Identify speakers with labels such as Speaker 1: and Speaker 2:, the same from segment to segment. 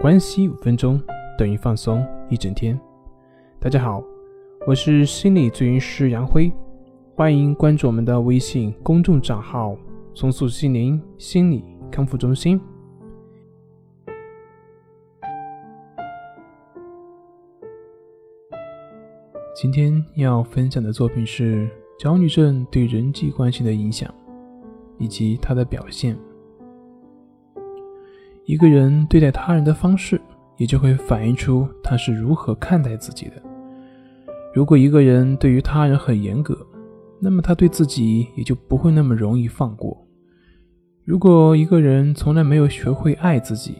Speaker 1: 关系五分钟等于放松一整天。大家好，我是心理咨询师杨辉，欢迎关注我们的微信公众账号“重塑心灵心理康复中心”。今天要分享的作品是焦虑症对人际关系的影响以及它的表现。一个人对待他人的方式，也就会反映出他是如何看待自己的。如果一个人对于他人很严格，那么他对自己也就不会那么容易放过。如果一个人从来没有学会爱自己，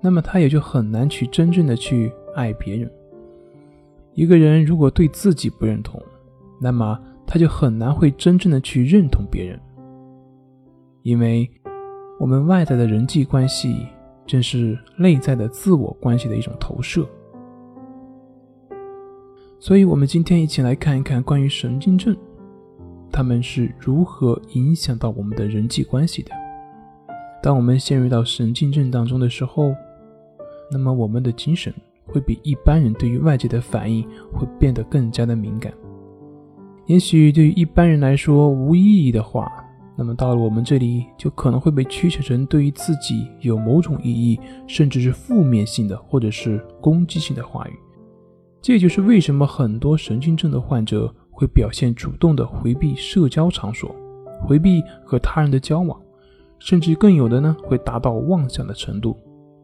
Speaker 1: 那么他也就很难去真正的去爱别人。一个人如果对自己不认同，那么他就很难会真正的去认同别人。因为我们外在的人际关系。正是内在的自我关系的一种投射，所以，我们今天一起来看一看关于神经症，他们是如何影响到我们的人际关系的。当我们陷入到神经症当中的时候，那么我们的精神会比一般人对于外界的反应会变得更加的敏感。也许对于一般人来说无意义的话。那么到了我们这里，就可能会被曲解成对于自己有某种意义，甚至是负面性的，或者是攻击性的话语。这就是为什么很多神经症的患者会表现主动的回避社交场所，回避和他人的交往，甚至更有的呢会达到妄想的程度。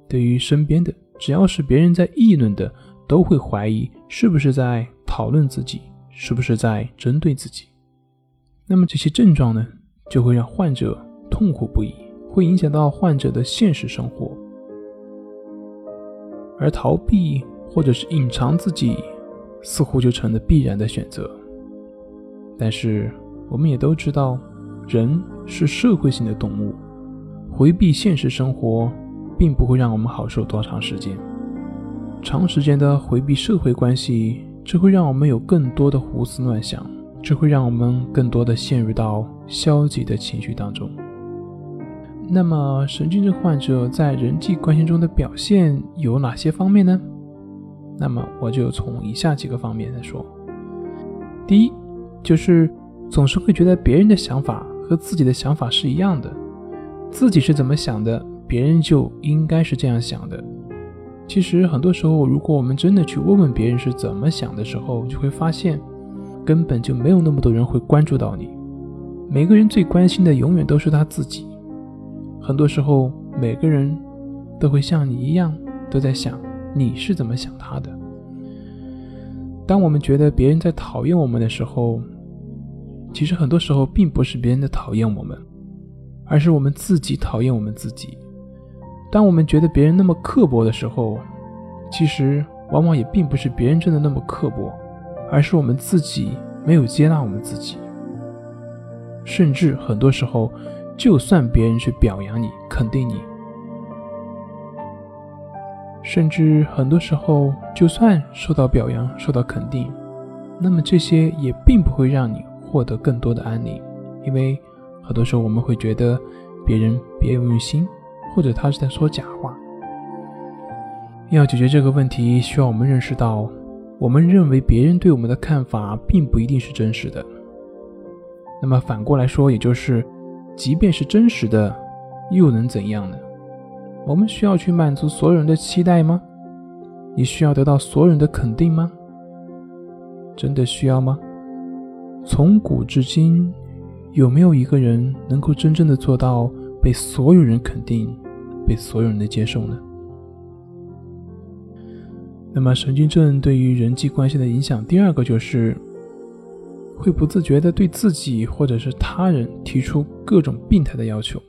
Speaker 1: 对于身边的，只要是别人在议论的，都会怀疑是不是在讨论自己，是不是在针对自己。那么这些症状呢？就会让患者痛苦不已，会影响到患者的现实生活，而逃避或者是隐藏自己，似乎就成了必然的选择。但是我们也都知道，人是社会性的动物，回避现实生活，并不会让我们好受多长时间。长时间的回避社会关系，只会让我们有更多的胡思乱想。这会让我们更多的陷入到消极的情绪当中。那么，神经症患者在人际关系中的表现有哪些方面呢？那么，我就从以下几个方面来说。第一，就是总是会觉得别人的想法和自己的想法是一样的，自己是怎么想的，别人就应该是这样想的。其实，很多时候，如果我们真的去问问别人是怎么想的时候，就会发现。根本就没有那么多人会关注到你。每个人最关心的永远都是他自己。很多时候，每个人都会像你一样，都在想你是怎么想他的。当我们觉得别人在讨厌我们的时候，其实很多时候并不是别人的讨厌我们，而是我们自己讨厌我们自己。当我们觉得别人那么刻薄的时候，其实往往也并不是别人真的那么刻薄。而是我们自己没有接纳我们自己，甚至很多时候，就算别人去表扬你、肯定你，甚至很多时候，就算受到表扬、受到肯定，那么这些也并不会让你获得更多的安宁，因为很多时候我们会觉得别人别有用心，或者他是在说假话。要解决这个问题，需要我们认识到。我们认为别人对我们的看法并不一定是真实的。那么反过来说，也就是，即便是真实的，又能怎样呢？我们需要去满足所有人的期待吗？你需要得到所有人的肯定吗？真的需要吗？从古至今，有没有一个人能够真正的做到被所有人肯定，被所有人的接受呢？那么，神经症对于人际关系的影响，第二个就是会不自觉的对自己或者是他人提出各种病态的要求，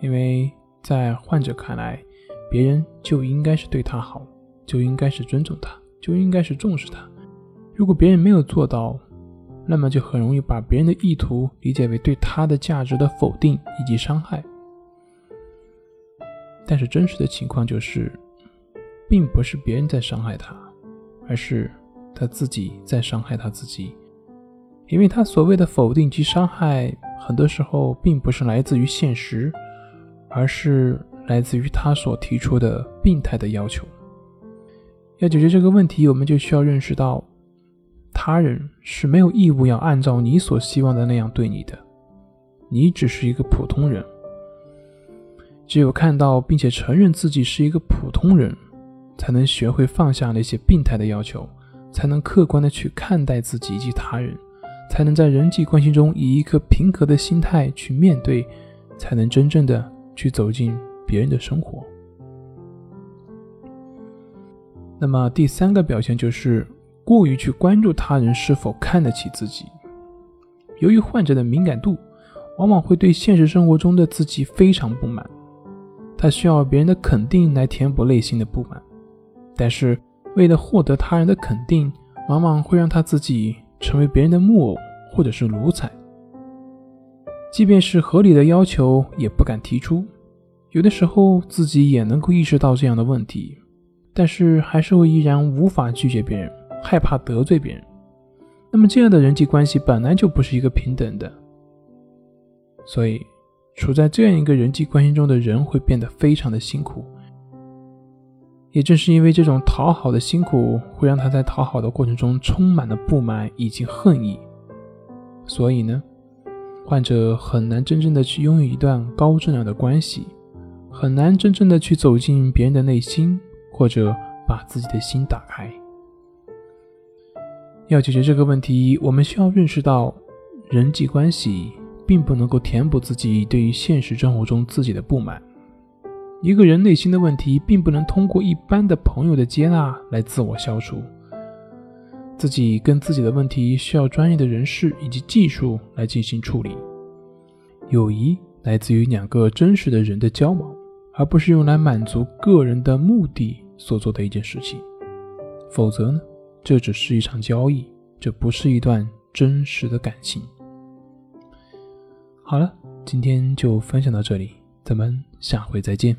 Speaker 1: 因为在患者看来，别人就应该是对他好，就应该是尊重他，就应该是重视他。如果别人没有做到，那么就很容易把别人的意图理解为对他的价值的否定以及伤害。但是真实的情况就是。并不是别人在伤害他，而是他自己在伤害他自己。因为他所谓的否定及伤害，很多时候并不是来自于现实，而是来自于他所提出的病态的要求。要解决这个问题，我们就需要认识到，他人是没有义务要按照你所希望的那样对你的，你只是一个普通人。只有看到并且承认自己是一个普通人，才能学会放下那些病态的要求，才能客观的去看待自己及他人，才能在人际关系中以一颗平和的心态去面对，才能真正的去走进别人的生活。那么第三个表现就是过于去关注他人是否看得起自己。由于患者的敏感度，往往会对现实生活中的自己非常不满。他需要别人的肯定来填补内心的不满，但是为了获得他人的肯定，往往会让他自己成为别人的木偶或者是奴才。即便是合理的要求，也不敢提出。有的时候自己也能够意识到这样的问题，但是还是会依然无法拒绝别人，害怕得罪别人。那么这样的人际关系本来就不是一个平等的，所以。处在这样一个人际关系中的人会变得非常的辛苦，也正是因为这种讨好的辛苦，会让他在讨好的过程中充满了不满以及恨意。所以呢，患者很难真正的去拥有一段高质量的关系，很难真正的去走进别人的内心，或者把自己的心打开。要解决这个问题，我们需要认识到人际关系。并不能够填补自己对于现实生活中自己的不满。一个人内心的问题，并不能通过一般的朋友的接纳来自我消除。自己跟自己的问题，需要专业的人士以及技术来进行处理。友谊来自于两个真实的人的交往，而不是用来满足个人的目的所做的一件事情。否则呢，这只是一场交易，这不是一段真实的感情。好了，今天就分享到这里，咱们下回再见。